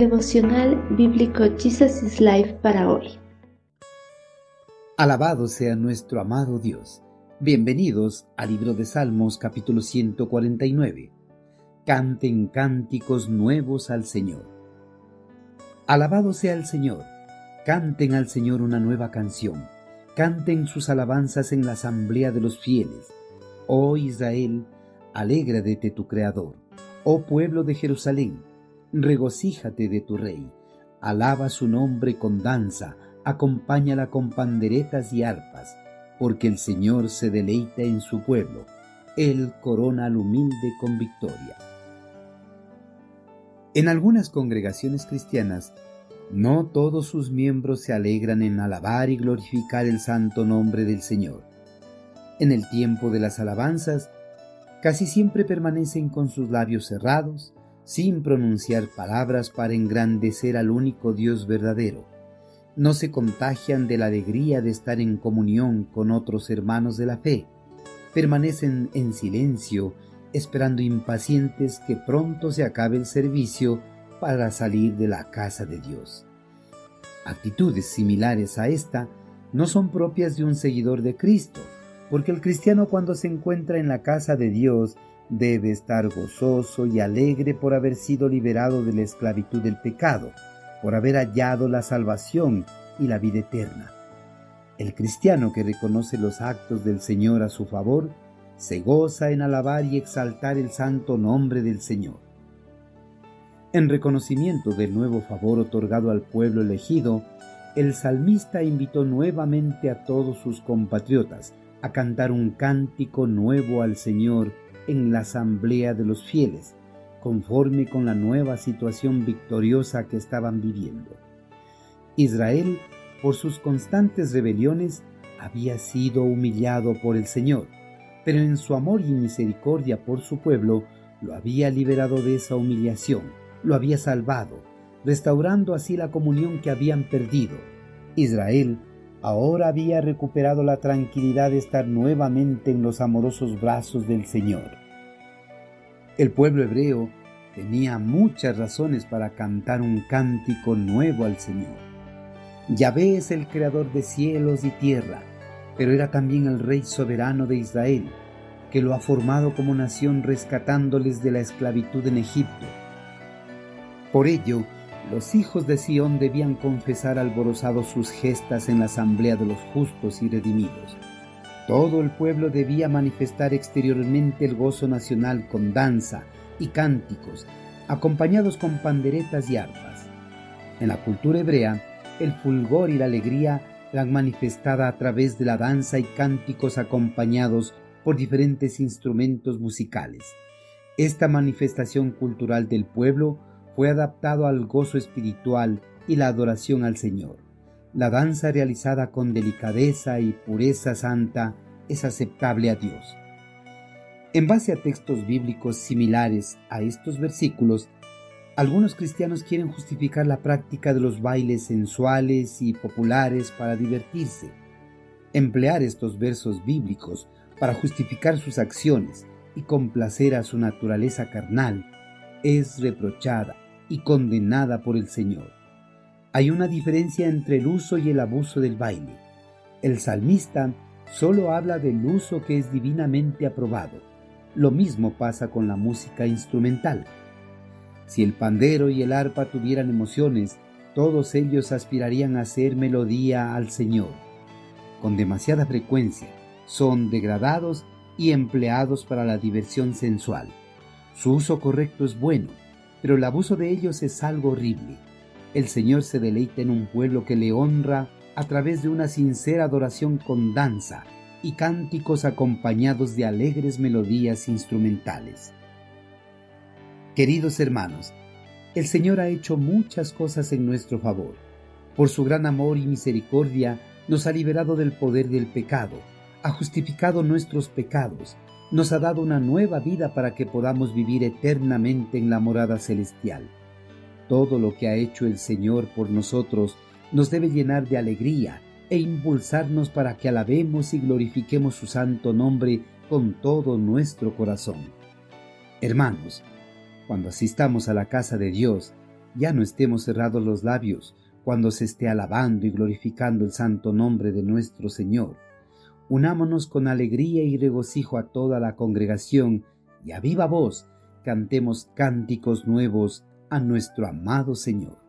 Devocional Bíblico Jesus is Life para hoy. Alabado sea nuestro amado Dios. Bienvenidos al libro de Salmos capítulo 149. Canten cánticos nuevos al Señor. Alabado sea el Señor. Canten al Señor una nueva canción. Canten sus alabanzas en la asamblea de los fieles. Oh Israel, alégrate tu Creador. Oh pueblo de Jerusalén, regocíjate de tu rey, alaba su nombre con danza, acompáñala con panderetas y arpas, porque el Señor se deleita en su pueblo, Él corona al humilde con victoria. En algunas congregaciones cristianas, no todos sus miembros se alegran en alabar y glorificar el santo nombre del Señor. En el tiempo de las alabanzas, casi siempre permanecen con sus labios cerrados, sin pronunciar palabras para engrandecer al único Dios verdadero. No se contagian de la alegría de estar en comunión con otros hermanos de la fe. Permanecen en silencio, esperando impacientes que pronto se acabe el servicio para salir de la casa de Dios. Actitudes similares a esta no son propias de un seguidor de Cristo, porque el cristiano cuando se encuentra en la casa de Dios debe estar gozoso y alegre por haber sido liberado de la esclavitud del pecado, por haber hallado la salvación y la vida eterna. El cristiano que reconoce los actos del Señor a su favor, se goza en alabar y exaltar el santo nombre del Señor. En reconocimiento del nuevo favor otorgado al pueblo elegido, el salmista invitó nuevamente a todos sus compatriotas a cantar un cántico nuevo al Señor en la asamblea de los fieles, conforme con la nueva situación victoriosa que estaban viviendo. Israel, por sus constantes rebeliones, había sido humillado por el Señor, pero en su amor y misericordia por su pueblo, lo había liberado de esa humillación, lo había salvado, restaurando así la comunión que habían perdido. Israel ahora había recuperado la tranquilidad de estar nuevamente en los amorosos brazos del Señor. El pueblo hebreo tenía muchas razones para cantar un cántico nuevo al Señor. Yahvé es el creador de cielos y tierra, pero era también el rey soberano de Israel, que lo ha formado como nación rescatándoles de la esclavitud en Egipto. Por ello, los hijos de Sión debían confesar alborozados sus gestas en la asamblea de los justos y redimidos. Todo el pueblo debía manifestar exteriormente el gozo nacional con danza y cánticos, acompañados con panderetas y arpas. En la cultura hebrea, el fulgor y la alegría eran manifestada a través de la danza y cánticos acompañados por diferentes instrumentos musicales. Esta manifestación cultural del pueblo fue adaptado al gozo espiritual y la adoración al Señor. La danza realizada con delicadeza y pureza santa es aceptable a Dios. En base a textos bíblicos similares a estos versículos, algunos cristianos quieren justificar la práctica de los bailes sensuales y populares para divertirse. Emplear estos versos bíblicos para justificar sus acciones y complacer a su naturaleza carnal es reprochada y condenada por el Señor. Hay una diferencia entre el uso y el abuso del baile. El salmista solo habla del uso que es divinamente aprobado. Lo mismo pasa con la música instrumental. Si el pandero y el arpa tuvieran emociones, todos ellos aspirarían a hacer melodía al Señor. Con demasiada frecuencia, son degradados y empleados para la diversión sensual. Su uso correcto es bueno, pero el abuso de ellos es algo horrible. El Señor se deleita en un pueblo que le honra a través de una sincera adoración con danza y cánticos acompañados de alegres melodías instrumentales. Queridos hermanos, el Señor ha hecho muchas cosas en nuestro favor. Por su gran amor y misericordia nos ha liberado del poder del pecado, ha justificado nuestros pecados, nos ha dado una nueva vida para que podamos vivir eternamente en la morada celestial. Todo lo que ha hecho el Señor por nosotros nos debe llenar de alegría e impulsarnos para que alabemos y glorifiquemos su santo nombre con todo nuestro corazón. Hermanos, cuando asistamos a la casa de Dios, ya no estemos cerrados los labios cuando se esté alabando y glorificando el santo nombre de nuestro Señor. Unámonos con alegría y regocijo a toda la congregación y a viva voz cantemos cánticos nuevos a nuestro amado Señor.